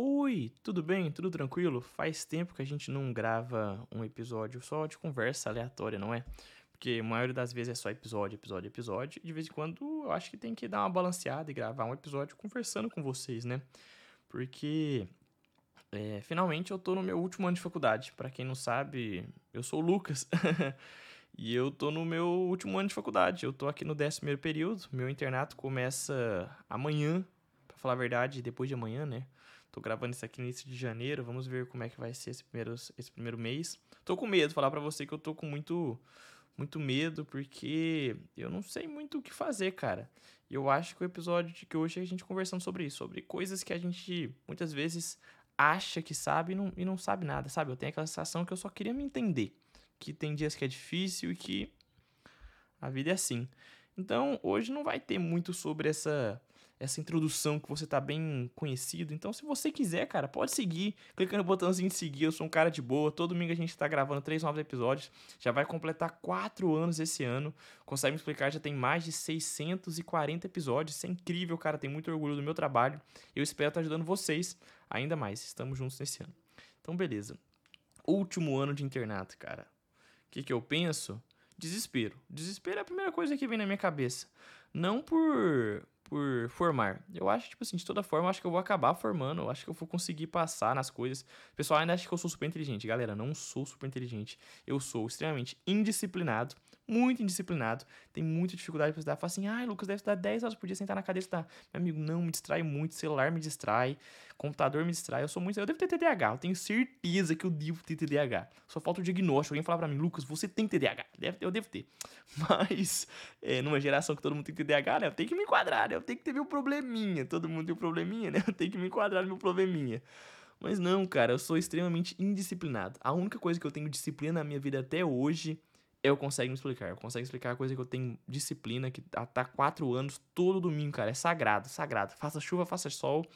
Oi, tudo bem? Tudo tranquilo? Faz tempo que a gente não grava um episódio só de conversa aleatória, não é? Porque a maioria das vezes é só episódio, episódio, episódio. E de vez em quando eu acho que tem que dar uma balanceada e gravar um episódio conversando com vocês, né? Porque é, finalmente eu tô no meu último ano de faculdade. Para quem não sabe, eu sou o Lucas. e eu tô no meu último ano de faculdade. Eu tô aqui no décimo primeiro período. Meu internato começa amanhã, para falar a verdade, depois de amanhã, né? Tô gravando isso aqui no início de janeiro. Vamos ver como é que vai ser esse primeiro, esse primeiro mês. Tô com medo, falar para você que eu tô com muito muito medo porque eu não sei muito o que fazer, cara. E eu acho que o episódio de que hoje é a gente conversando sobre isso, sobre coisas que a gente muitas vezes acha que sabe e não, e não sabe nada, sabe? Eu tenho aquela sensação que eu só queria me entender, que tem dias que é difícil e que a vida é assim. Então, hoje não vai ter muito sobre essa essa introdução que você tá bem conhecido. Então, se você quiser, cara, pode seguir, clica no botãozinho de seguir. Eu sou um cara de boa. Todo domingo a gente tá gravando três novos episódios. Já vai completar quatro anos esse ano. Consegue me explicar? Já tem mais de 640 episódios. Isso é incrível, cara. Tenho muito orgulho do meu trabalho. Eu espero estar tá ajudando vocês ainda mais. Estamos juntos nesse ano. Então, beleza. Último ano de internato, cara. O que, que eu penso? Desespero. Desespero é a primeira coisa que vem na minha cabeça. Não por por formar. Eu acho, tipo assim, de toda forma, eu acho que eu vou acabar formando, eu acho que eu vou conseguir passar nas coisas. O pessoal ainda acha que eu sou super inteligente. Galera, não sou super inteligente. Eu sou extremamente indisciplinado, muito indisciplinado, tem muita dificuldade para estudar. Fala assim, ai, Lucas, deve estudar 10 horas por dia sentar na cadeira e estudar. Meu amigo, não, me distrai muito, celular me distrai, computador me distrai. Eu sou muito. Eu devo ter TDAH, eu tenho certeza que eu devo ter TDAH. Só falta o diagnóstico. Alguém falar para mim, Lucas, você tem TDAH. Deve, eu devo ter. Mas, é, numa geração que todo mundo tem TDAH, né? Eu tenho que me enquadrar, né? Eu tenho que ter meu probleminha. Todo mundo tem um probleminha, né? Eu tenho que me enquadrar no meu probleminha. Mas não, cara, eu sou extremamente indisciplinado. A única coisa que eu tenho disciplina na minha vida até hoje eu consigo me explicar. Eu consigo explicar a coisa que eu tenho disciplina, que tá quatro anos, todo domingo, cara. É sagrado, sagrado. Faça chuva, faça sol.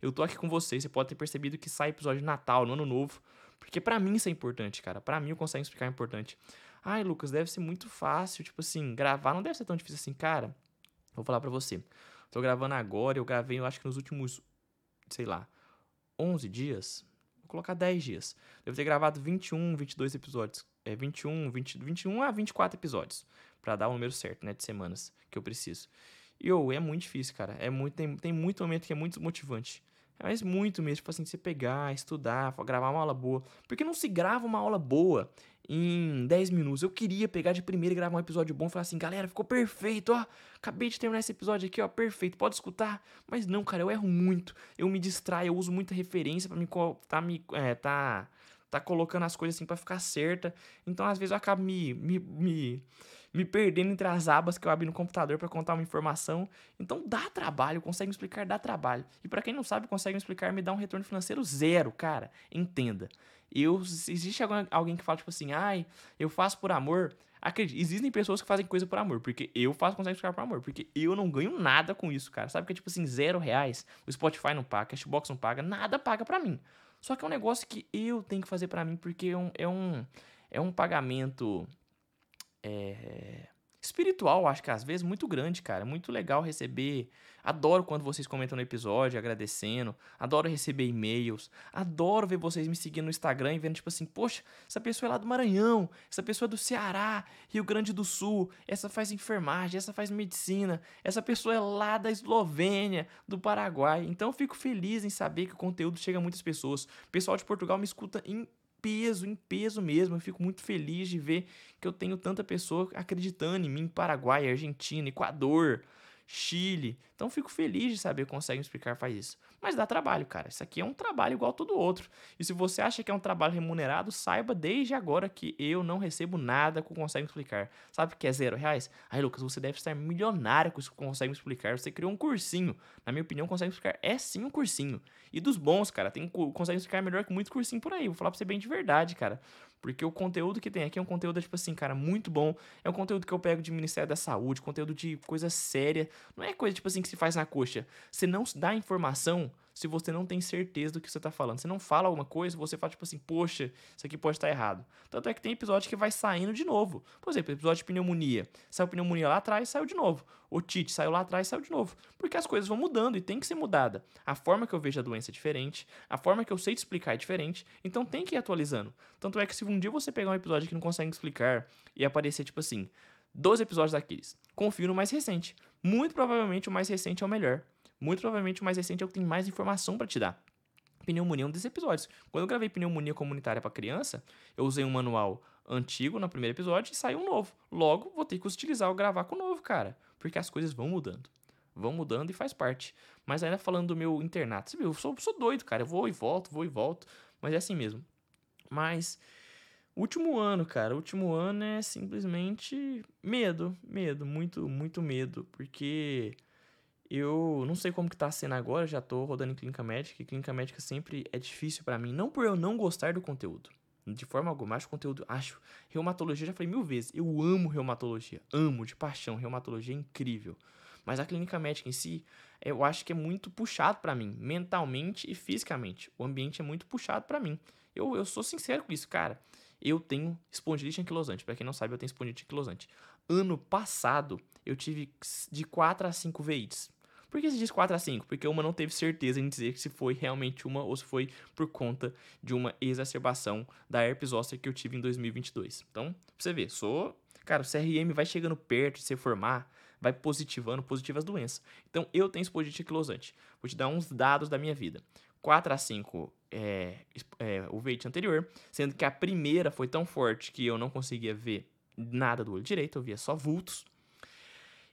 Eu tô aqui com vocês. Você pode ter percebido que sai episódio de Natal, no Ano Novo. Porque para mim isso é importante, cara. para mim eu consigo explicar é importante. Ai, Lucas, deve ser muito fácil. Tipo assim, gravar não deve ser tão difícil assim, cara. Vou falar para você. Tô gravando agora, eu gravei, eu acho que nos últimos, sei lá, 11 dias. Vou colocar 10 dias. Devo ter gravado 21, 22 episódios é 21, 20, 21 a 24 episódios. para dar o número certo, né? De semanas que eu preciso. E, oh, é muito difícil, cara. É muito, tem, tem muito momento que é muito motivante. Mas muito mesmo, tipo assim, você pegar, estudar, gravar uma aula boa. Porque não se grava uma aula boa em 10 minutos. Eu queria pegar de primeira e gravar um episódio bom e falar assim, galera, ficou perfeito, ó. Acabei de terminar esse episódio aqui, ó, perfeito. Pode escutar. Mas não, cara, eu erro muito. Eu me distraio, eu uso muita referência para me tá me é, tá tá colocando as coisas assim para ficar certa. Então, às vezes, eu acabo me, me, me, me perdendo entre as abas que eu abri no computador para contar uma informação. Então, dá trabalho, consegue me explicar, dá trabalho. E para quem não sabe, consegue me explicar, me dá um retorno financeiro zero, cara. Entenda. Eu, existe alguém que fala, tipo assim, ai, eu faço por amor. Acredite, existem pessoas que fazem coisa por amor, porque eu faço consegue explicar por amor, porque eu não ganho nada com isso, cara. Sabe que é tipo assim, zero reais, o Spotify não paga, a Cashbox não paga, nada paga para mim. Só que é um negócio que eu tenho que fazer para mim, porque é um, é um, é um pagamento é, espiritual, acho que às vezes muito grande, cara. Muito legal receber. Adoro quando vocês comentam no episódio agradecendo. Adoro receber e-mails. Adoro ver vocês me seguindo no Instagram e vendo, tipo assim, poxa, essa pessoa é lá do Maranhão, essa pessoa é do Ceará, Rio Grande do Sul, essa faz enfermagem, essa faz medicina, essa pessoa é lá da Eslovênia, do Paraguai. Então eu fico feliz em saber que o conteúdo chega a muitas pessoas. O pessoal de Portugal me escuta em peso, em peso mesmo. Eu fico muito feliz de ver que eu tenho tanta pessoa acreditando em mim, Paraguai, Argentina, Equador, Chile. Então fico feliz de saber que consegue explicar faz isso. Mas dá trabalho, cara. Isso aqui é um trabalho igual todo outro. E se você acha que é um trabalho remunerado, saiba desde agora que eu não recebo nada com Consegue Explicar. Sabe o que é zero reais? Aí, Lucas, você deve estar milionário com isso que Consegue Explicar. Você criou um cursinho. Na minha opinião, Consegue Explicar é sim um cursinho. E dos bons, cara, tem Consegue Explicar melhor que muito cursinho por aí. Vou falar pra você bem de verdade, cara. Porque o conteúdo que tem aqui é um conteúdo, tipo assim, cara, muito bom. É um conteúdo que eu pego de Ministério da Saúde, conteúdo de coisa séria. Não é coisa, tipo assim, que se faz na coxa. Você não dá informação se você não tem certeza do que você tá falando. Você não fala alguma coisa, você fala tipo assim, poxa, isso aqui pode estar errado. Tanto é que tem episódio que vai saindo de novo. Por exemplo, episódio de pneumonia. Saiu pneumonia lá atrás, saiu de novo. O Tite saiu lá atrás, saiu de novo. Porque as coisas vão mudando e tem que ser mudada. A forma que eu vejo a doença é diferente, a forma que eu sei te explicar é diferente, então tem que ir atualizando. Tanto é que se um dia você pegar um episódio que não consegue explicar e aparecer tipo assim, 12 episódios daqueles, confio no mais recente. Muito provavelmente o mais recente é o melhor. Muito provavelmente o mais recente é o que tem mais informação para te dar. Pneumonia é um desses episódios. Quando eu gravei pneumonia comunitária para criança, eu usei um manual antigo no primeiro episódio e saiu um novo. Logo, vou ter que utilizar ou gravar com o novo, cara. Porque as coisas vão mudando. Vão mudando e faz parte. Mas ainda falando do meu internato, você viu, eu sou, sou doido, cara. Eu vou e volto, vou e volto. Mas é assim mesmo. Mas Último ano, cara, último ano é simplesmente medo, medo, muito, muito medo, porque eu não sei como que tá sendo agora, já tô rodando em clínica médica, e clínica médica sempre é difícil para mim, não por eu não gostar do conteúdo, de forma alguma, acho conteúdo, acho, reumatologia, já falei mil vezes, eu amo reumatologia, amo, de paixão, reumatologia é incrível, mas a clínica médica em si, eu acho que é muito puxado para mim, mentalmente e fisicamente, o ambiente é muito puxado para mim, eu, eu sou sincero com isso, cara, eu tenho espondilite anquilosante. Para quem não sabe, eu tenho espondilite anquilosante. Ano passado, eu tive de 4 a 5 VITs. Por que se diz 4 a 5? Porque uma não teve certeza em dizer se foi realmente uma ou se foi por conta de uma exacerbação da herpes zoster que eu tive em 2022. Então, pra você ver, sou... Cara, o CRM vai chegando perto de se formar, vai positivando positivas doenças. Então, eu tenho espondilite anquilosante. Vou te dar uns dados da minha vida. 4 a 5 é, é, o veite anterior, sendo que a primeira foi tão forte que eu não conseguia ver nada do olho direito, eu via só vultos.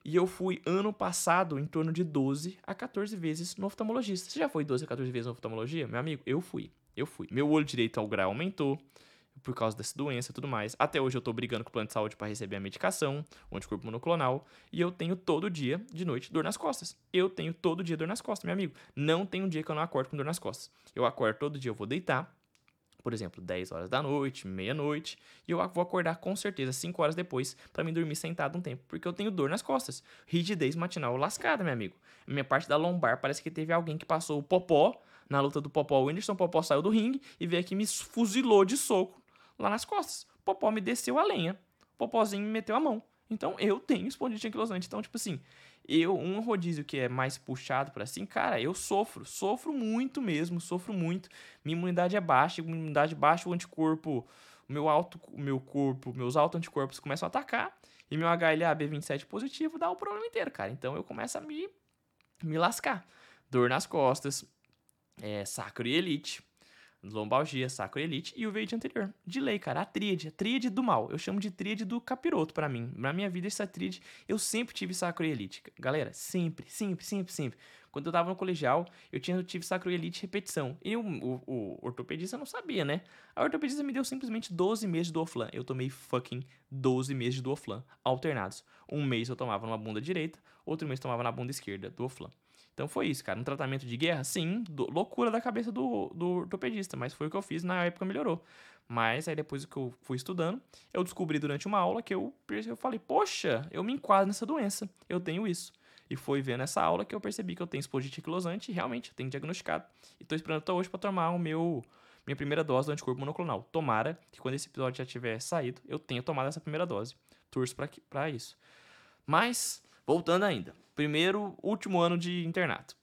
E eu fui ano passado em torno de 12 a 14 vezes no oftalmologista. Você já foi 12 a 14 vezes no oftalmologia? Meu amigo, eu fui. Eu fui. Meu olho direito ao grau aumentou por causa dessa doença e tudo mais. Até hoje eu tô brigando com o plano de saúde para receber a medicação, o anticorpo monoclonal, e eu tenho todo dia, de noite, dor nas costas. Eu tenho todo dia dor nas costas, meu amigo. Não tem um dia que eu não acordo com dor nas costas. Eu acordo todo dia, eu vou deitar, por exemplo, 10 horas da noite, meia-noite, e eu vou acordar com certeza 5 horas depois para me dormir sentado um tempo, porque eu tenho dor nas costas. Rigidez matinal lascada, meu amigo. Minha parte da lombar parece que teve alguém que passou o popó na luta do Popó. O Whindersson Popó saiu do ringue e veio aqui e me fuzilou de soco lá nas costas. Popó me desceu a lenha. Popózinho me meteu a mão. Então eu tenho espondilite anquilosante. Então, tipo assim, eu, um rodízio que é mais puxado para assim, cara, eu sofro, sofro muito mesmo, sofro muito. Minha imunidade é baixa, minha imunidade baixa, o anticorpo, o meu alto, o meu corpo, meus alto anticorpos começam a atacar e meu HLA-B27 positivo dá o problema inteiro, cara. Então eu começo a me me lascar. Dor nas costas, é, e elite, lombalgia, sacroelite e o veite anterior. De lei, cara, a tríade, a tríade do mal. Eu chamo de tríade do capiroto para mim. Na minha vida, essa tríade, eu sempre tive sacroelite. Galera, sempre, sempre, sempre, sempre. Quando eu tava no colegial, eu, tinha, eu tive sacroelite repetição. E o, o, o, ortopedista não sabia, né? A ortopedista me deu simplesmente 12 meses do Oflan. Eu tomei fucking 12 meses do Oflan, alternados. Um mês eu tomava numa bunda direita, outro mês eu tomava na bunda esquerda do Oflan. Então foi isso, cara. Um tratamento de guerra, sim, do, loucura da cabeça do, do ortopedista, mas foi o que eu fiz na época melhorou. Mas aí depois que eu fui estudando, eu descobri durante uma aula que eu, eu falei, poxa, eu me enquadro nessa doença, eu tenho isso. E foi vendo essa aula que eu percebi que eu tenho anquilosante e realmente eu tenho diagnosticado. E tô esperando até hoje para tomar o meu minha primeira dose do anticorpo monoclonal. Tomara que quando esse episódio já tiver saído, eu tenha tomado essa primeira dose. Torço para isso. Mas, voltando ainda. Primeiro, último ano de internato.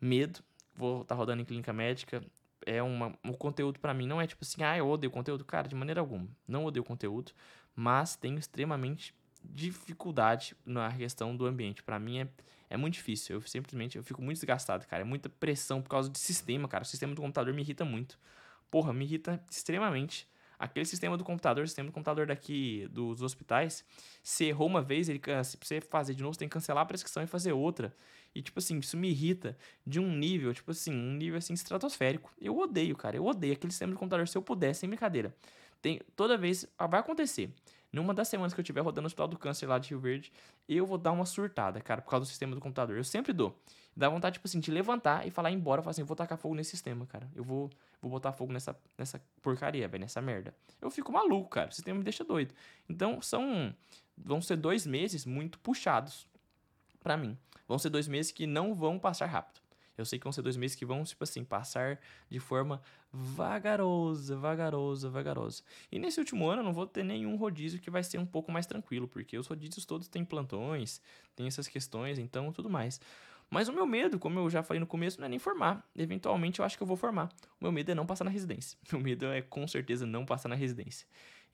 Medo, vou estar tá rodando em clínica médica. É uma, um conteúdo para mim não é tipo assim, ah, eu odeio conteúdo. Cara, de maneira alguma. Não odeio conteúdo, mas tenho extremamente dificuldade na questão do ambiente. Para mim é, é muito difícil. Eu simplesmente eu fico muito desgastado, cara. É muita pressão por causa do sistema, cara. O sistema do computador me irrita muito. Porra, me irrita extremamente. Aquele sistema do computador, o sistema do computador daqui dos hospitais, se errou uma vez, ele, se você fazer de novo, você tem que cancelar a prescrição e fazer outra. E, tipo assim, isso me irrita de um nível, tipo assim, um nível assim estratosférico. Eu odeio, cara. Eu odeio aquele sistema do computador. Se eu pudesse, sem brincadeira. Tem, toda vez ah, vai acontecer. Numa das semanas que eu estiver rodando no Hospital do Câncer lá de Rio Verde, eu vou dar uma surtada, cara, por causa do sistema do computador. Eu sempre dou. Dá vontade, tipo assim, de levantar e falar embora. Falar assim, vou tacar fogo nesse sistema, cara. Eu vou, vou botar fogo nessa, nessa porcaria, velho, nessa merda. Eu fico maluco, cara. O sistema me deixa doido. Então, são. Vão ser dois meses muito puxados para mim. Vão ser dois meses que não vão passar rápido. Eu sei que vão ser dois meses que vão, tipo assim, passar de forma vagarosa, vagarosa, vagarosa. E nesse último ano eu não vou ter nenhum rodízio que vai ser um pouco mais tranquilo, porque os rodízios todos têm plantões, tem essas questões, então tudo mais. Mas o meu medo, como eu já falei no começo, não é nem formar. Eventualmente eu acho que eu vou formar. O meu medo é não passar na residência. Meu medo é com certeza não passar na residência.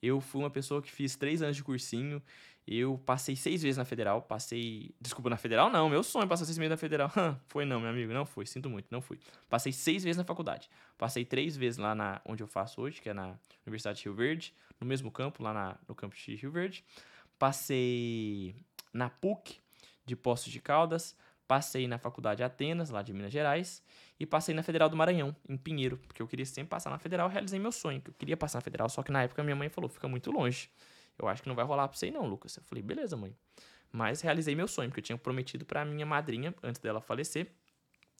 Eu fui uma pessoa que fiz três anos de cursinho. Eu passei seis vezes na federal. Passei. Desculpa, na federal não. Meu sonho é passar seis meses na federal. foi não, meu amigo. Não foi. Sinto muito. Não fui. Passei seis vezes na faculdade. Passei três vezes lá na onde eu faço hoje, que é na Universidade de Rio Verde. No mesmo campo, lá na, no campus de Rio Verde. Passei na PUC de Poços de Caldas. Passei na Faculdade Atenas, lá de Minas Gerais, e passei na Federal do Maranhão, em Pinheiro, porque eu queria sempre passar na Federal, realizei meu sonho, que eu queria passar na Federal, só que na época minha mãe falou, fica muito longe. Eu acho que não vai rolar pra você não, Lucas. Eu falei, beleza, mãe. Mas realizei meu sonho, porque eu tinha prometido pra minha madrinha, antes dela falecer,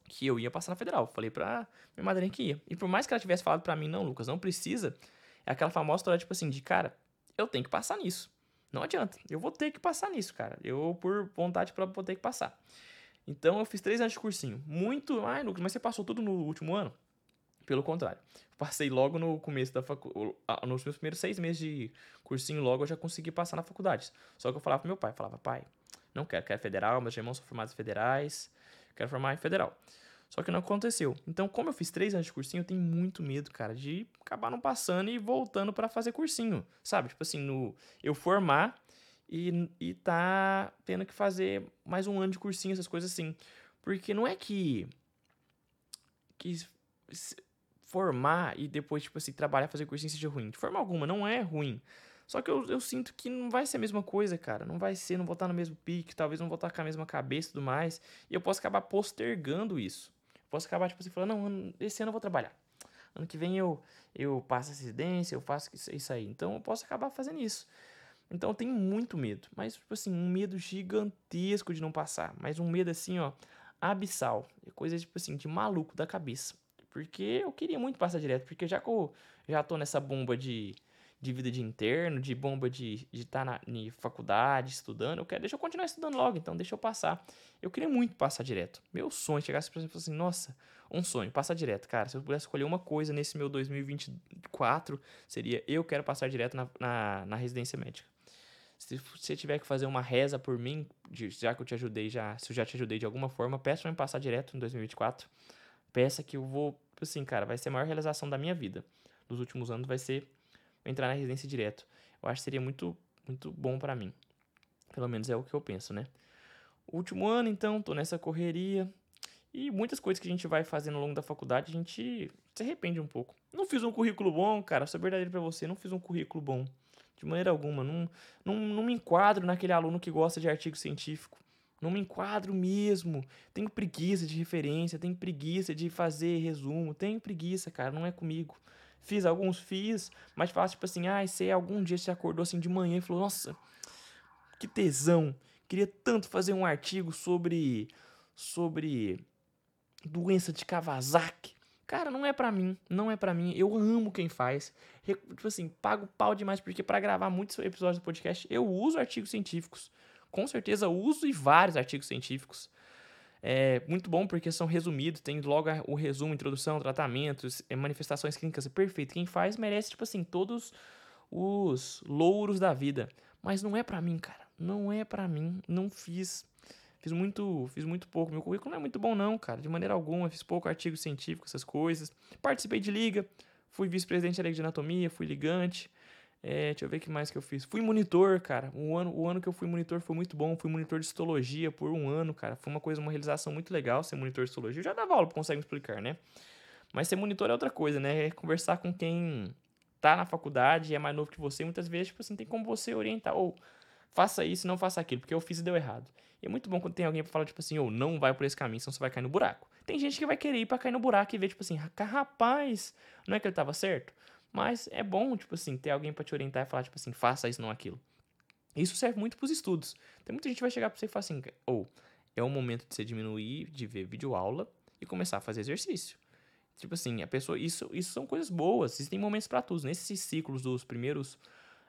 que eu ia passar na Federal. Falei pra minha madrinha que ia. E por mais que ela tivesse falado pra mim, não, Lucas, não precisa, é aquela famosa história, tipo assim, de cara, eu tenho que passar nisso. Não adianta, eu vou ter que passar nisso, cara. Eu, por vontade própria, vou ter que passar. Então eu fiz três anos de cursinho. Muito. Ai, Lucas, mas você passou tudo no último ano? Pelo contrário. Passei logo no começo da faculdade. Nos meus primeiros seis meses de cursinho, logo eu já consegui passar na faculdade. Só que eu falava pro meu pai, falava, pai, não quero, quero federal, meus irmãos são formados federais, quero formar em federal. Só que não aconteceu. Então, como eu fiz três anos de cursinho, eu tenho muito medo, cara, de acabar não passando e voltando para fazer cursinho. Sabe? Tipo assim, no eu formar e, e tá tendo que fazer mais um ano de cursinho, essas coisas assim. Porque não é que. que formar e depois, tipo assim, trabalhar, fazer cursinho seja ruim. De forma alguma, não é ruim. Só que eu, eu sinto que não vai ser a mesma coisa, cara. Não vai ser, não vou estar no mesmo pique, talvez não vou estar com a mesma cabeça e tudo mais. E eu posso acabar postergando isso. posso acabar, tipo assim, falando, não, esse ano eu vou trabalhar. Ano que vem eu, eu passo a residência, eu faço isso aí. Então eu posso acabar fazendo isso. Então eu tenho muito medo, mas tipo assim, um medo gigantesco de não passar, mas um medo assim, ó, abissal, é coisa tipo assim, de maluco da cabeça. Porque eu queria muito passar direto, porque já que eu já tô nessa bomba de, de vida de interno, de bomba de estar tá na, na faculdade, estudando, eu quero, deixa eu continuar estudando logo, então deixa eu passar. Eu queria muito passar direto. Meu sonho, chegasse pra exemplo assim, nossa, um sonho, passar direto. Cara, se eu pudesse escolher uma coisa nesse meu 2024, seria eu quero passar direto na, na, na residência médica. Se você tiver que fazer uma reza por mim, já que eu te ajudei, já, se eu já te ajudei de alguma forma, peça pra me passar direto em 2024. Peça que eu vou, assim, cara, vai ser a maior realização da minha vida. Dos últimos anos vai ser entrar na residência direto. Eu acho que seria muito, muito bom para mim. Pelo menos é o que eu penso, né? Último ano, então, tô nessa correria. E muitas coisas que a gente vai fazendo ao longo da faculdade, a gente se arrepende um pouco. Não fiz um currículo bom, cara, ser verdadeiro pra você, não fiz um currículo bom. De maneira alguma. Não, não, não me enquadro naquele aluno que gosta de artigo científico. Não me enquadro mesmo. Tenho preguiça de referência, tenho preguiça de fazer resumo, tenho preguiça, cara, não é comigo. Fiz alguns, fiz, mas faço tipo assim, ah, sei, algum dia você acordou assim de manhã e falou, nossa, que tesão. Queria tanto fazer um artigo sobre sobre doença de Kawasaki. Cara, não é para mim, não é para mim. Eu amo quem faz. Tipo assim, pago pau demais porque para gravar muitos episódios do podcast eu uso artigos científicos. Com certeza uso e vários artigos científicos. É muito bom porque são resumidos, tem logo o resumo, introdução, tratamentos, é, manifestações clínicas, é perfeito. Quem faz merece, tipo assim, todos os louros da vida. Mas não é para mim, cara. Não é para mim. Não fiz Fiz muito, fiz muito pouco. Meu currículo não é muito bom, não, cara. De maneira alguma. Fiz pouco artigo científico, essas coisas. Participei de liga. Fui vice-presidente da Liga de Anatomia. Fui ligante. É, deixa eu ver o que mais que eu fiz. Fui monitor, cara. O ano, o ano que eu fui monitor foi muito bom. Fui monitor de histologia por um ano, cara. Foi uma coisa, uma realização muito legal ser monitor de histologia. Eu já dava aula, consegue explicar, né? Mas ser monitor é outra coisa, né? É conversar com quem tá na faculdade e é mais novo que você. Muitas vezes, tipo assim, tem como você orientar. Ou faça isso, não faça aquilo, porque eu fiz e deu errado. E é muito bom quando tem alguém pra falar, tipo assim, ou oh, não vai por esse caminho, senão você vai cair no buraco. Tem gente que vai querer ir pra cair no buraco e ver, tipo assim, rapaz, não é que ele tava certo? Mas é bom, tipo assim, ter alguém para te orientar e falar, tipo assim, faça isso, não aquilo. Isso serve muito pros estudos. Tem muita gente que vai chegar pra você e falar assim, ou, oh, é o momento de você diminuir, de ver videoaula e começar a fazer exercício. Tipo assim, a pessoa, isso, isso são coisas boas, existem momentos para tudo. Nesses ciclos dos primeiros,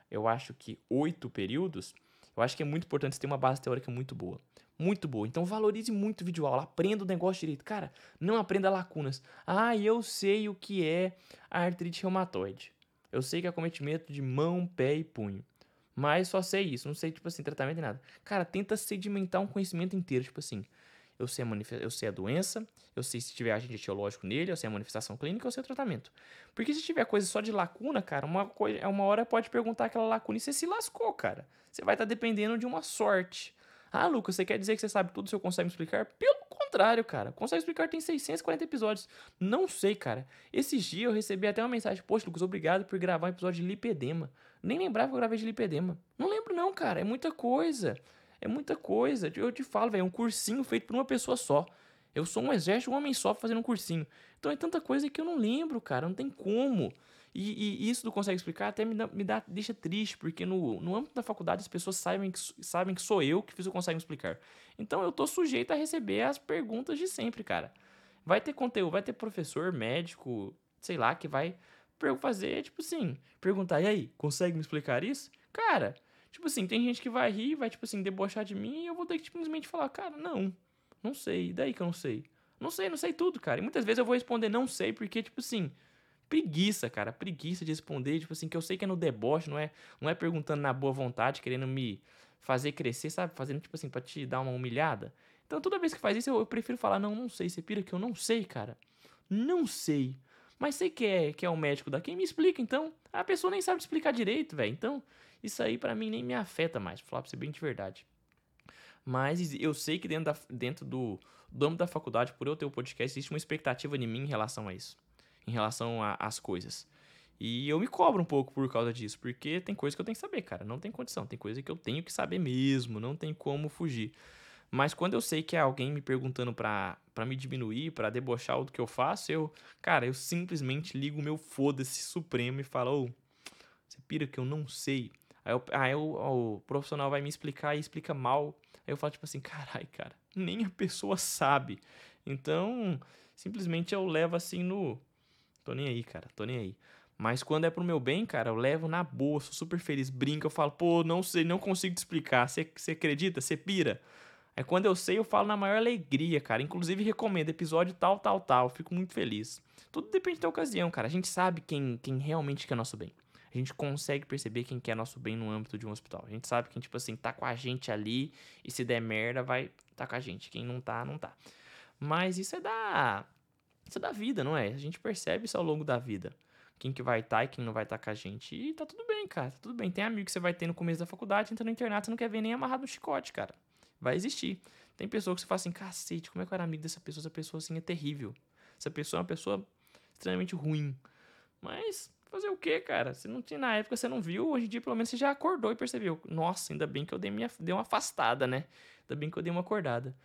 eu acho que oito períodos, eu acho que é muito importante você ter uma base teórica muito boa. Muito boa. Então valorize muito o vídeo aula, aprenda o negócio direito. Cara, não aprenda lacunas. Ah, eu sei o que é artrite reumatoide. Eu sei que é acometimento de mão, pé e punho. Mas só sei isso, não sei, tipo assim, tratamento e nada. Cara, tenta sedimentar um conhecimento inteiro, tipo assim. Eu sei, a eu sei a doença, eu sei se tiver agente etiológico nele, eu sei a manifestação clínica, eu sei o tratamento. Porque se tiver coisa só de lacuna, cara, uma, coisa, uma hora pode perguntar aquela lacuna e você se lascou, cara. Você vai estar tá dependendo de uma sorte. Ah, Lucas, você quer dizer que você sabe tudo, eu consegue me explicar? Pelo contrário, cara. Consegue explicar tem 640 episódios. Não sei, cara. Esses dias eu recebi até uma mensagem, poxa, Lucas, obrigado por gravar um episódio de lipedema. Nem lembrava que eu gravei de lipedema. Não lembro não, cara. É muita coisa. É muita coisa. Eu te falo, velho, é um cursinho feito por uma pessoa só. Eu sou um exército, um homem só fazendo um cursinho. Então é tanta coisa que eu não lembro, cara. Não tem como. E, e isso tu consegue explicar até me, dá, me dá, deixa triste, porque no, no âmbito da faculdade as pessoas sabem que, sabem que sou eu que fiz o consegue explicar. Então eu tô sujeito a receber as perguntas de sempre, cara. Vai ter conteúdo, vai ter professor, médico, sei lá, que vai fazer, tipo assim, perguntar, e aí, consegue me explicar isso? Cara, tipo assim, tem gente que vai rir, vai, tipo assim, debochar de mim e eu vou ter que simplesmente falar, cara, não, não sei, e daí que eu não sei? Não sei, não sei tudo, cara. E muitas vezes eu vou responder não sei, porque, tipo assim, preguiça, cara, preguiça de responder, tipo assim, que eu sei que é no deboche, não é, não é perguntando na boa vontade, querendo me fazer crescer, sabe? Fazendo, tipo assim, pra te dar uma humilhada. Então, toda vez que faz isso, eu, eu prefiro falar, não, não sei, você pira que eu não sei, cara. Não sei. Mas sei que é, que é o médico daqui, me explica, então. A pessoa nem sabe explicar direito, velho. Então, isso aí para mim nem me afeta mais, pra falar pra você bem de verdade. Mas eu sei que dentro, da, dentro do, do âmbito da faculdade, por eu ter o podcast, existe uma expectativa em mim em relação a isso em relação às coisas. E eu me cobro um pouco por causa disso, porque tem coisa que eu tenho que saber, cara. Não tem condição, tem coisa que eu tenho que saber mesmo, não tem como fugir. Mas quando eu sei que é alguém me perguntando pra, pra me diminuir, pra debochar do que eu faço, eu, cara, eu simplesmente ligo o meu foda-se supremo e falo, ô, você pira que eu não sei. Aí, eu, aí eu, o profissional vai me explicar e explica mal. Aí eu falo, tipo assim, carai, cara, nem a pessoa sabe. Então, simplesmente eu levo assim no Tô nem aí, cara. Tô nem aí. Mas quando é pro meu bem, cara, eu levo na boa, sou super feliz, brinco, eu falo, pô, não sei, não consigo te explicar. Você acredita? Você pira? É quando eu sei, eu falo na maior alegria, cara. Inclusive, recomendo episódio tal, tal, tal. Fico muito feliz. Tudo depende da ocasião, cara. A gente sabe quem, quem realmente quer nosso bem. A gente consegue perceber quem quer nosso bem no âmbito de um hospital. A gente sabe quem, tipo assim, tá com a gente ali e se der merda, vai tá com a gente. Quem não tá, não tá. Mas isso é da isso é da vida, não é? A gente percebe isso ao longo da vida. Quem que vai estar tá e quem não vai estar tá com a gente. E tá tudo bem, cara. Tá tudo bem. Tem amigo que você vai ter no começo da faculdade, entra no internato, você não quer ver nem amarrado no chicote, cara. Vai existir. Tem pessoa que você fala assim, cacete, como é que eu era amigo dessa pessoa? Essa pessoa assim é terrível. Essa pessoa é uma pessoa extremamente ruim. Mas fazer o quê, cara? Você não tinha na época, você não viu, hoje em dia pelo menos você já acordou e percebeu. Nossa, ainda bem que eu dei, minha, dei uma afastada, né? Ainda bem que eu dei uma acordada.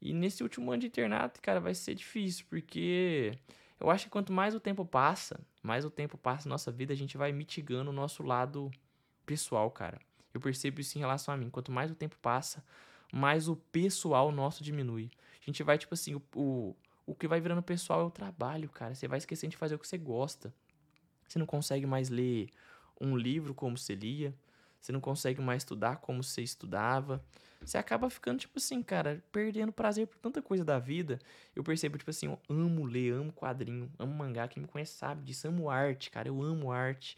E nesse último ano de internato, cara, vai ser difícil, porque eu acho que quanto mais o tempo passa, mais o tempo passa na nossa vida, a gente vai mitigando o nosso lado pessoal, cara. Eu percebo isso em relação a mim. Quanto mais o tempo passa, mais o pessoal nosso diminui. A gente vai, tipo assim, o, o, o que vai virando pessoal é o trabalho, cara. Você vai esquecendo de fazer o que você gosta. Você não consegue mais ler um livro como você lia. Você não consegue mais estudar como você estudava. Você acaba ficando, tipo assim, cara, perdendo prazer por tanta coisa da vida. Eu percebo, tipo assim, eu amo ler, amo quadrinho, amo mangá. Quem me conhece sabe disso. Amo arte, cara. Eu amo arte.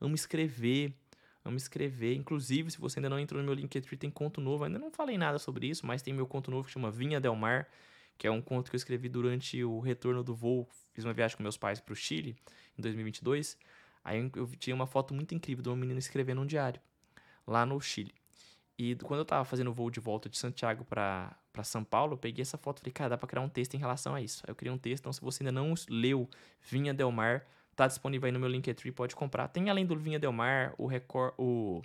Amo escrever. Amo escrever. Inclusive, se você ainda não entrou no meu Linktree, tem conto novo. Ainda não falei nada sobre isso, mas tem meu conto novo que chama Vinha Del Mar, que é um conto que eu escrevi durante o retorno do voo. Fiz uma viagem com meus pais para o Chile em 2022. Aí eu tinha uma foto muito incrível de uma menina escrevendo um diário lá no Chile. E quando eu tava fazendo o voo de volta de Santiago para São Paulo, eu peguei essa foto e falei, cara, dá pra criar um texto em relação a isso. Aí eu criei um texto, então se você ainda não leu Vinha Del Mar, tá disponível aí no meu Linktree, pode comprar. Tem além do Vinha Del Mar, o Record, o...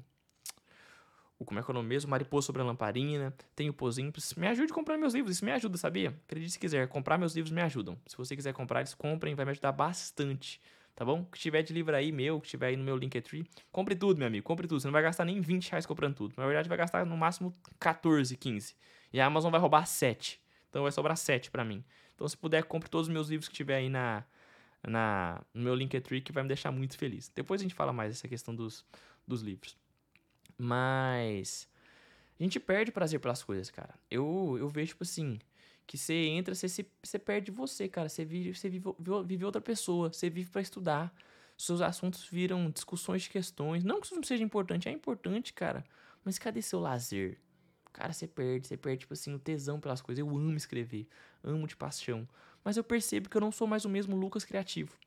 o como é que é o nome mesmo? Mariposa sobre a Lamparina, tem o Posimples. Me ajude a comprar meus livros, isso me ajuda, sabia? Acredite se quiser, comprar meus livros me ajudam. Se você quiser comprar, eles comprem, vai me ajudar bastante tá bom? Que tiver de livro aí meu, que tiver aí no meu Linktree, compre tudo, meu amigo, compre tudo. Você não vai gastar nem 20 reais comprando tudo. Na verdade, vai gastar no máximo 14, 15. E a Amazon vai roubar 7. Então vai sobrar 7 para mim. Então, se puder, compre todos os meus livros que tiver aí na, na, no meu Linktree, que vai me deixar muito feliz. Depois a gente fala mais dessa questão dos, dos livros. Mas. A gente perde prazer pelas coisas, cara. Eu, eu vejo, tipo assim, que você entra, você, se, você perde você, cara. Você vive, você vive, vive outra pessoa, você vive para estudar. Seus assuntos viram discussões de questões. Não que isso não seja importante, é importante, cara. Mas cadê seu lazer? Cara, você perde, você perde, tipo assim, o tesão pelas coisas. Eu amo escrever, amo de paixão. Mas eu percebo que eu não sou mais o mesmo Lucas criativo.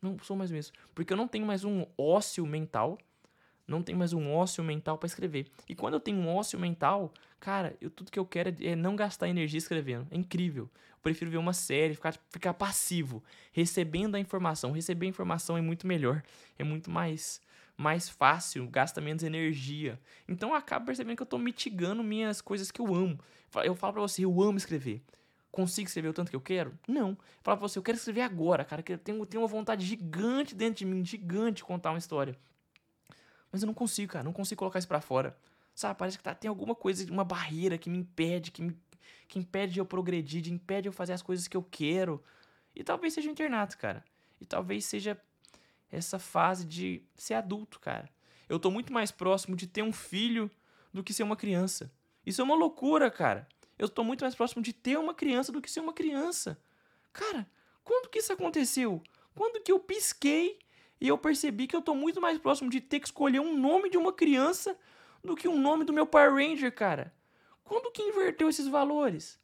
Não sou mais o mesmo. Porque eu não tenho mais um ócio mental não tenho mais um ócio mental para escrever. E quando eu tenho um ócio mental, cara, eu, tudo que eu quero é, é não gastar energia escrevendo. É incrível. Eu prefiro ver uma série, ficar, ficar passivo, recebendo a informação. Receber a informação é muito melhor, é muito mais mais fácil, gasta menos energia. Então eu acabo percebendo que eu tô mitigando minhas coisas que eu amo. Eu falo para você, eu amo escrever. Consigo escrever o tanto que eu quero? Não. Falo pra você, eu quero escrever agora, cara, que eu tenho, tenho uma vontade gigante dentro de mim, gigante de contar uma história. Mas eu não consigo, cara. Não consigo colocar isso pra fora. Sabe? Parece que tá, tem alguma coisa, uma barreira que me impede, que me que impede de eu progredir, de impede de eu fazer as coisas que eu quero. E talvez seja o internato, cara. E talvez seja essa fase de ser adulto, cara. Eu tô muito mais próximo de ter um filho do que ser uma criança. Isso é uma loucura, cara. Eu tô muito mais próximo de ter uma criança do que ser uma criança. Cara, quando que isso aconteceu? Quando que eu pisquei e eu percebi que eu tô muito mais próximo de ter que escolher um nome de uma criança do que um nome do meu Power Ranger, cara. Quando que inverteu esses valores?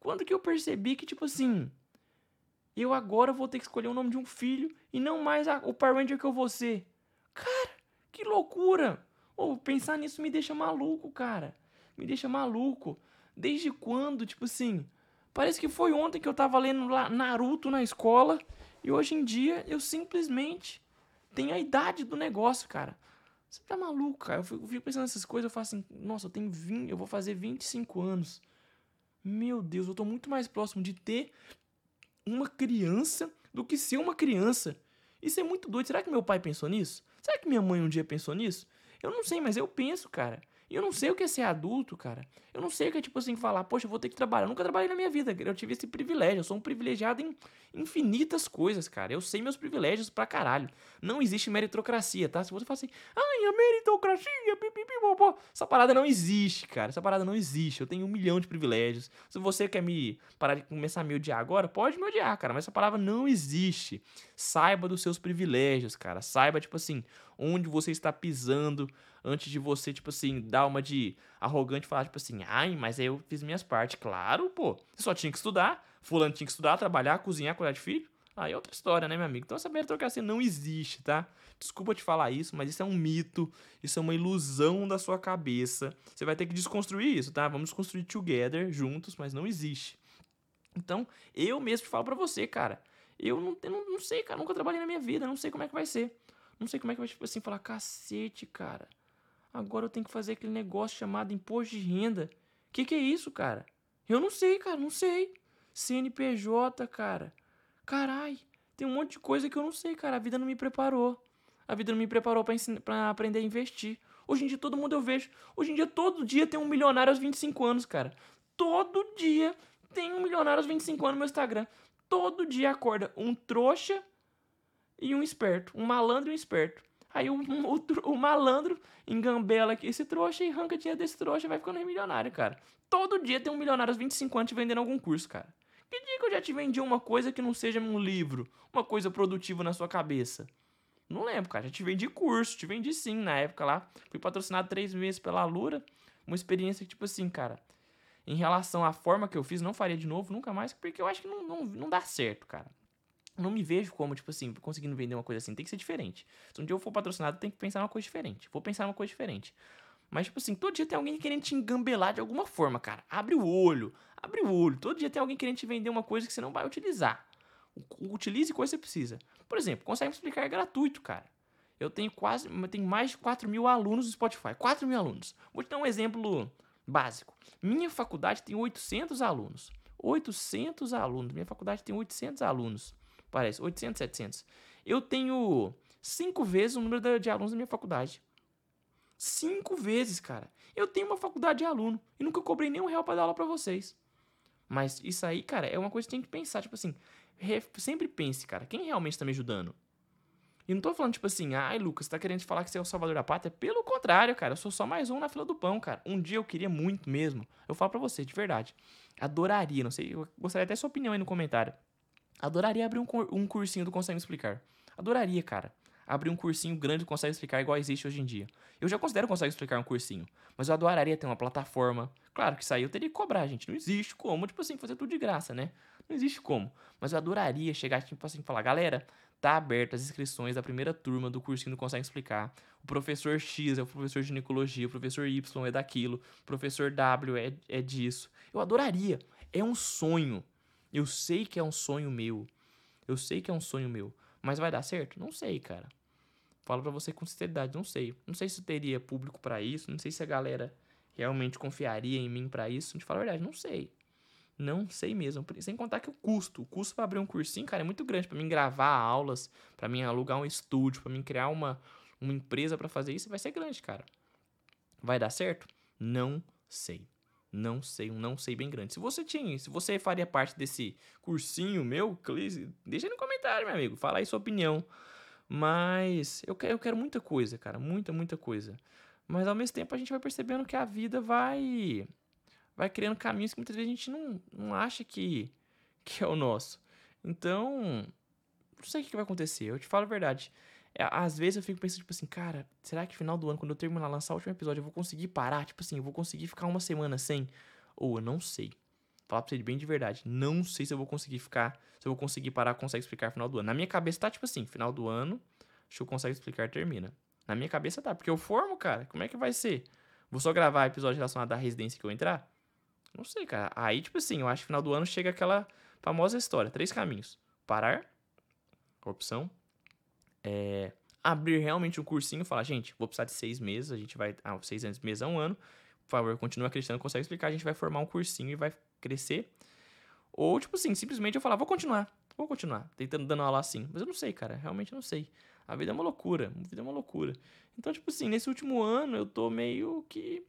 Quando que eu percebi que, tipo assim, eu agora vou ter que escolher o nome de um filho e não mais a, o Power Ranger que eu vou ser? Cara, que loucura! Ou pensar nisso me deixa maluco, cara. Me deixa maluco. Desde quando, tipo assim, parece que foi ontem que eu tava lendo Naruto na escola e hoje em dia eu simplesmente tem a idade do negócio, cara. Você tá maluco, cara? Eu fico, pensando nessas coisas, eu falo assim, nossa, eu tenho 20, eu vou fazer 25 anos. Meu Deus, eu tô muito mais próximo de ter uma criança do que ser uma criança. Isso é muito doido. Será que meu pai pensou nisso? Será que minha mãe um dia pensou nisso? Eu não sei, mas eu penso, cara. E eu não sei o que é ser adulto, cara. Eu não sei o que é, tipo assim, falar, poxa, eu vou ter que trabalhar. Eu nunca trabalhei na minha vida. Eu tive esse privilégio. Eu sou um privilegiado em infinitas coisas, cara. Eu sei meus privilégios pra caralho. Não existe meritocracia, tá? Se você falar assim, ai, a meritocracia, pipipipopó. Essa parada não existe, cara. Essa parada não existe. Eu tenho um milhão de privilégios. Se você quer me parar de começar a me odiar agora, pode me odiar, cara. Mas essa palavra não existe. Saiba dos seus privilégios, cara. Saiba, tipo assim, onde você está pisando antes de você, tipo assim, dar uma de arrogante falar, tipo assim, ai, mas aí eu fiz minhas partes. Claro, pô. Você só tinha que estudar. Fulano tinha que estudar, trabalhar, cozinhar, cuidar de filho. Aí é outra história, né, meu amigo? Então essa meritocracia não existe, tá? Desculpa te falar isso, mas isso é um mito, isso é uma ilusão da sua cabeça. Você vai ter que desconstruir isso, tá? Vamos construir together, juntos, mas não existe. Então, eu mesmo falo para você, cara. Eu não, eu não, não sei, cara. Nunca trabalhei na minha vida, não sei como é que vai ser. Não sei como é que vai, tipo assim, falar, cacete, cara. Agora eu tenho que fazer aquele negócio chamado imposto de renda. Que que é isso, cara? Eu não sei, cara, não sei. CNPJ, cara. Carai, tem um monte de coisa que eu não sei, cara. A vida não me preparou. A vida não me preparou para aprender a investir. Hoje em dia todo mundo eu vejo. Hoje em dia todo dia tem um milionário aos 25 anos, cara. Todo dia tem um milionário aos 25 anos no meu Instagram. Todo dia acorda um trouxa e um esperto. Um malandro e um esperto. Aí o, o, o malandro engambela aqui esse trouxa e arranca dinheiro desse trouxa e vai ficando milionário, cara. Todo dia tem um milionário aos 25 anos te vendendo algum curso, cara. Que dia que eu já te vendi uma coisa que não seja um livro, uma coisa produtiva na sua cabeça? Não lembro, cara. Já te vendi curso, te vendi sim na época lá. Fui patrocinado três meses pela Lura. Uma experiência que, tipo assim, cara, em relação à forma que eu fiz, não faria de novo, nunca mais, porque eu acho que não, não, não dá certo, cara não me vejo como, tipo assim, conseguindo vender uma coisa assim. Tem que ser diferente. Se um dia eu for patrocinado, tem que pensar uma coisa diferente. Vou pensar uma coisa diferente. Mas, tipo assim, todo dia tem alguém querendo te engambelar de alguma forma, cara. Abre o olho. Abre o olho. Todo dia tem alguém querendo te vender uma coisa que você não vai utilizar. Utilize coisa que você precisa. Por exemplo, consegue me explicar é gratuito, cara. Eu tenho quase, eu tenho mais de 4 mil alunos no Spotify. 4 mil alunos. Vou te dar um exemplo básico. Minha faculdade tem 800 alunos. 800 alunos. Minha faculdade tem 800 alunos parece, 800, 700. Eu tenho cinco vezes o número de alunos da minha faculdade. Cinco vezes, cara. Eu tenho uma faculdade de aluno e nunca cobrei nenhum real para dar aula para vocês. Mas isso aí, cara, é uma coisa que tem que pensar. Tipo assim, sempre pense, cara, quem realmente tá me ajudando? E não tô falando, tipo assim, ai, Lucas, tá querendo falar que você é o salvador da pátria? Pelo contrário, cara, eu sou só mais um na fila do pão, cara. Um dia eu queria muito mesmo. Eu falo pra você, de verdade. Adoraria, não sei, eu gostaria até sua opinião aí no comentário. Adoraria abrir um, um cursinho do Consegue Explicar. Adoraria, cara. Abrir um cursinho grande do Consegue Explicar igual existe hoje em dia. Eu já considero Consegue Explicar um cursinho. Mas eu adoraria ter uma plataforma. Claro que isso aí eu teria que cobrar, gente. Não existe como, tipo assim, fazer tudo de graça, né? Não existe como. Mas eu adoraria chegar, tipo assim, falar, galera, tá aberto as inscrições da primeira turma do cursinho do Consegue Explicar. O professor X é o professor de ginecologia, o professor Y é daquilo, o professor W é, é disso. Eu adoraria. É um sonho. Eu sei que é um sonho meu. Eu sei que é um sonho meu. Mas vai dar certo? Não sei, cara. Falo para você com sinceridade, não sei. Não sei se teria público para isso, não sei se a galera realmente confiaria em mim para isso. De falar a verdade, não sei. Não sei mesmo. Sem contar que o custo, o custo para abrir um cursinho, cara, é muito grande para mim gravar aulas, para mim alugar um estúdio, para mim criar uma uma empresa para fazer isso, vai ser grande, cara. Vai dar certo? Não sei. Não sei, um não sei bem grande. Se você tinha, se você faria parte desse cursinho meu, deixa aí no comentário, meu amigo. Fala aí sua opinião. Mas eu quero, eu quero muita coisa, cara. Muita, muita coisa. Mas ao mesmo tempo a gente vai percebendo que a vida vai vai criando caminhos que muitas vezes a gente não, não acha que, que é o nosso. Então, não sei o que vai acontecer. Eu te falo a verdade. É, às vezes eu fico pensando, tipo assim, cara, será que final do ano, quando eu terminar lançar o último episódio, eu vou conseguir parar? Tipo assim, eu vou conseguir ficar uma semana sem? Ou eu não sei. Falar pra você bem de verdade. Não sei se eu vou conseguir ficar. Se eu vou conseguir parar, consegue explicar final do ano. Na minha cabeça tá tipo assim, final do ano, que eu consigo explicar, termina. Na minha cabeça tá, porque eu formo, cara. Como é que vai ser? Vou só gravar episódio relacionado à residência que eu entrar? Não sei, cara. Aí, tipo assim, eu acho que final do ano chega aquela famosa história. Três caminhos. Parar. Opção é, abrir realmente um cursinho e falar, gente, vou precisar de seis meses, a gente vai. Ah, seis meses a um ano. Por favor, continua acreditando, consegue explicar, a gente vai formar um cursinho e vai crescer. Ou, tipo assim, simplesmente eu falar, vou continuar, vou continuar, tentando dando aula assim. Mas eu não sei, cara, realmente não sei. A vida é uma loucura, a vida é uma loucura. Então, tipo assim, nesse último ano eu tô meio que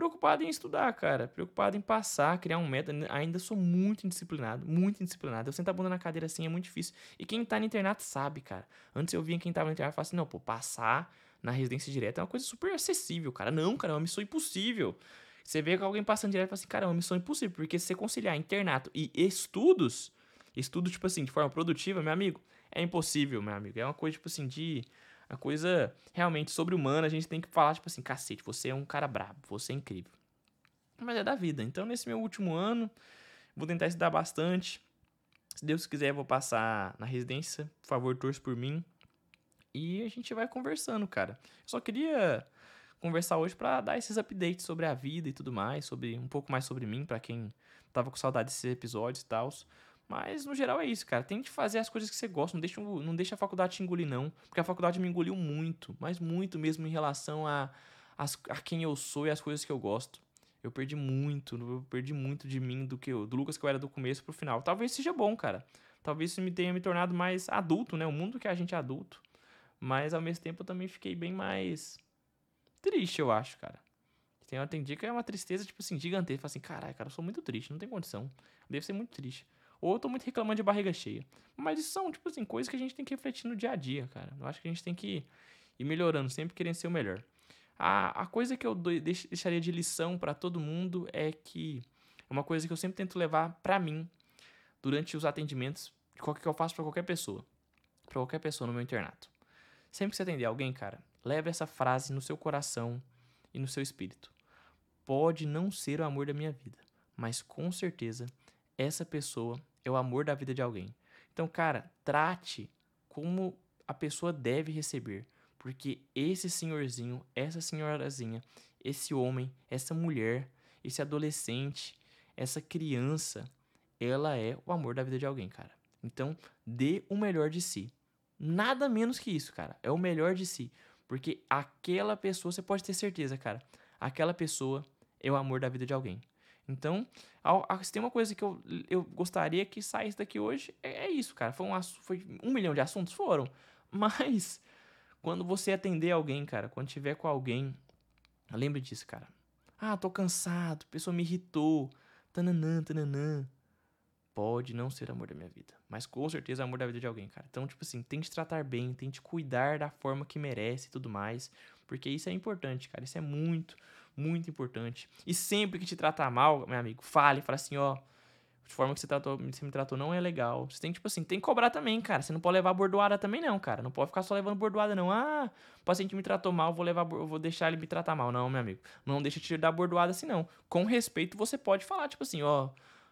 preocupado em estudar, cara. Preocupado em passar, criar um método. Ainda sou muito indisciplinado, muito indisciplinado. Eu sentar a bunda na cadeira assim é muito difícil. E quem tá no internato sabe, cara. Antes eu via quem tava no internato e falava assim: não, pô, passar na residência direta é uma coisa super acessível, cara. Não, cara, é uma missão impossível. Você vê que alguém passando direto e fala assim, cara, é uma missão impossível, porque se você conciliar internato e estudos, estudo, tipo assim, de forma produtiva, meu amigo, é impossível, meu amigo. É uma coisa, tipo assim, de a coisa realmente sobre-humana, a gente tem que falar, tipo assim, cacete, você é um cara brabo, você é incrível. Mas é da vida. Então, nesse meu último ano, vou tentar estudar bastante. Se Deus quiser, vou passar na residência. Por favor, torça por mim. E a gente vai conversando, cara. Eu só queria conversar hoje para dar esses updates sobre a vida e tudo mais, sobre um pouco mais sobre mim, para quem tava com saudade desses episódios e tal. Mas, no geral, é isso, cara. Tente fazer as coisas que você gosta. Não deixa, não deixa a faculdade te engolir, não. Porque a faculdade me engoliu muito. Mas muito mesmo em relação a, a, a quem eu sou e as coisas que eu gosto. Eu perdi muito. Eu perdi muito de mim do que eu, do Lucas que eu era do começo pro final. Talvez seja bom, cara. Talvez isso me tenha me tornado mais adulto, né? O mundo que a gente é adulto. Mas, ao mesmo tempo, eu também fiquei bem mais triste, eu acho, cara. Tem, tem dia que é uma tristeza, tipo assim, gigantesca. Fala assim, caralho, cara, eu sou muito triste. Não tem condição. Deve ser muito triste. Ou eu tô muito reclamando de barriga cheia. Mas isso são, tipo assim, coisas que a gente tem que refletir no dia a dia, cara. Eu acho que a gente tem que ir melhorando, sempre querendo ser o melhor. A, a coisa que eu deixaria de lição para todo mundo é que é uma coisa que eu sempre tento levar para mim durante os atendimentos que eu faço para qualquer pessoa. Para qualquer pessoa no meu internato. Sempre que você atender alguém, cara, leve essa frase no seu coração e no seu espírito. Pode não ser o amor da minha vida, mas com certeza essa pessoa é o amor da vida de alguém. Então, cara, trate como a pessoa deve receber. Porque esse senhorzinho, essa senhorazinha, esse homem, essa mulher, esse adolescente, essa criança, ela é o amor da vida de alguém, cara. Então, dê o melhor de si. Nada menos que isso, cara. É o melhor de si. Porque aquela pessoa, você pode ter certeza, cara. Aquela pessoa é o amor da vida de alguém. Então, se tem uma coisa que eu, eu gostaria que saísse daqui hoje, é, é isso, cara. Foi um, foi um milhão de assuntos? Foram. Mas, quando você atender alguém, cara, quando tiver com alguém, lembre disso, cara. Ah, tô cansado, a pessoa me irritou, tananã, tananã. pode não ser amor da minha vida, mas com certeza é amor da vida de alguém, cara. Então, tipo assim, tente tratar bem, tente cuidar da forma que merece e tudo mais, porque isso é importante, cara. Isso é muito, muito importante. E sempre que te tratar mal, meu amigo, fale, fala assim, ó, de forma que você, tratou, você me tratou não é legal. Você tem, tipo assim, tem que cobrar também, cara. Você não pode levar bordoada também, não, cara. Não pode ficar só levando bordoada, não. Ah, o paciente me tratou mal, vou levar, vou deixar ele me tratar mal. Não, meu amigo. Não deixa te dar bordoada assim, não. Com respeito, você pode falar, tipo assim, ó.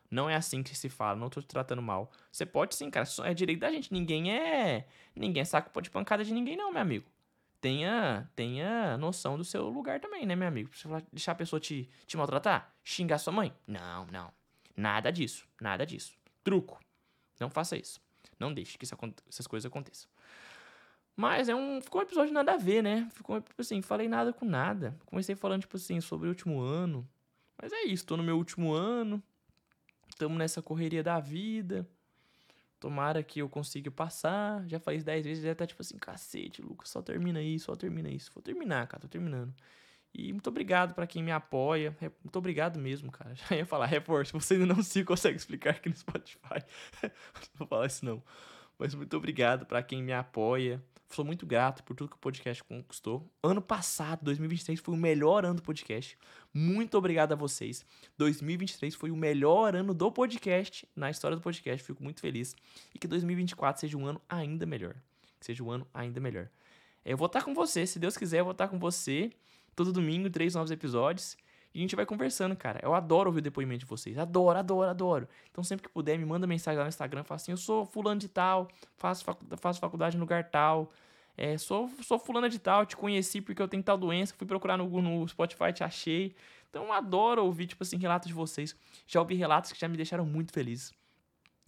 Não é assim que se fala, não tô te tratando mal. Você pode sim, cara. É direito da gente. Ninguém é. Ninguém é saco de pancada de ninguém, não, meu amigo. Tenha, tenha noção do seu lugar também, né, meu amigo? Você deixar a pessoa te, te maltratar? Xingar sua mãe? Não, não. Nada disso. Nada disso. Truco. Não faça isso. Não deixe que isso, essas coisas aconteçam. Mas é um. Ficou um episódio nada a ver, né? Ficou, tipo assim, falei nada com nada. Comecei falando, tipo assim, sobre o último ano. Mas é isso, tô no meu último ano. Tamo nessa correria da vida. Tomara que eu consiga passar. Já faz 10 vezes, já tá tipo assim, cacete, Lucas, só termina isso, só termina isso. Vou terminar, cara, tô terminando. E muito obrigado para quem me apoia. Muito obrigado mesmo, cara. Já ia falar, reforço, você ainda não se consegue explicar aqui no Spotify. não vou falar isso não. Mas muito obrigado para quem me apoia. Sou muito grato por tudo que o podcast conquistou. Ano passado, 2023, foi o melhor ano do podcast. Muito obrigado a vocês. 2023 foi o melhor ano do podcast, na história do podcast. Fico muito feliz. E que 2024 seja um ano ainda melhor. Que seja um ano ainda melhor. Eu vou estar com você, se Deus quiser, eu vou estar com você todo domingo, três novos episódios. E a gente vai conversando, cara. Eu adoro ouvir o depoimento de vocês. Adoro, adoro, adoro. Então, sempre que puder, me manda mensagem lá no Instagram. Fala assim: eu sou fulano de tal, faço, faço faculdade no lugar tal. É, sou, sou fulana de tal, te conheci porque eu tenho tal doença. Fui procurar no, no Spotify, te achei. Então, adoro ouvir, tipo assim, relatos de vocês. Já ouvi relatos que já me deixaram muito feliz.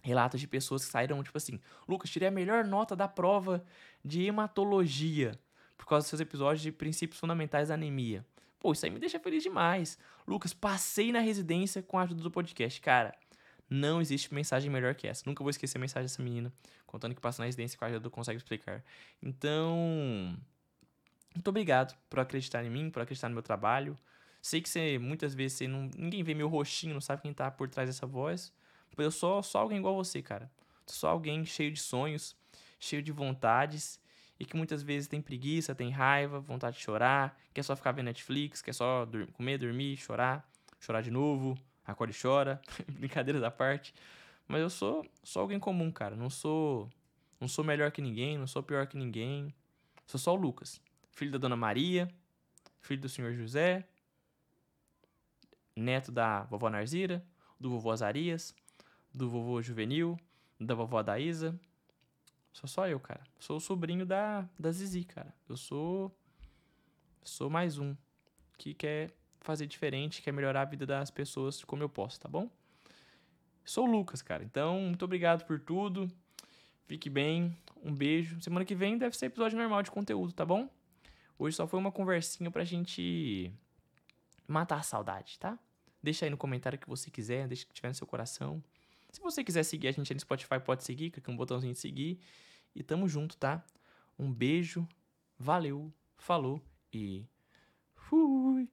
Relatos de pessoas que saíram, tipo assim: Lucas, tirei a melhor nota da prova de hematologia por causa dos seus episódios de princípios fundamentais da anemia. Pô, isso aí me deixa feliz demais. Lucas, passei na residência com a ajuda do podcast. Cara, não existe mensagem melhor que essa. Nunca vou esquecer a mensagem dessa menina, contando que passa na residência com a ajuda do Consegue Explicar. Então, muito obrigado por acreditar em mim, por acreditar no meu trabalho. Sei que você, muitas vezes, você não, ninguém vê meu rostinho, não sabe quem tá por trás dessa voz. Mas eu sou só alguém igual você, cara. Sou alguém cheio de sonhos, cheio de vontades e que muitas vezes tem preguiça, tem raiva, vontade de chorar, quer só ficar vendo Netflix, quer só dur comer, dormir, chorar, chorar de novo, acorda e chora, brincadeira da parte. Mas eu sou só alguém comum, cara. Não sou não sou melhor que ninguém, não sou pior que ninguém. Sou só o Lucas, filho da Dona Maria, filho do senhor José, neto da vovó Narzira, do vovô Azarias, do vovô Juvenil, da vovó Daísa, Sou só eu, cara. Sou o sobrinho da, da Zizi, cara. Eu sou. Sou mais um que quer fazer diferente, quer melhorar a vida das pessoas como eu posso, tá bom? Sou o Lucas, cara. Então, muito obrigado por tudo. Fique bem. Um beijo. Semana que vem deve ser episódio normal de conteúdo, tá bom? Hoje só foi uma conversinha pra gente matar a saudade, tá? Deixa aí no comentário o que você quiser, deixa o que tiver no seu coração. Se você quiser seguir a gente no Spotify, pode seguir, clica no botãozinho de seguir. E tamo junto, tá? Um beijo, valeu, falou e fui!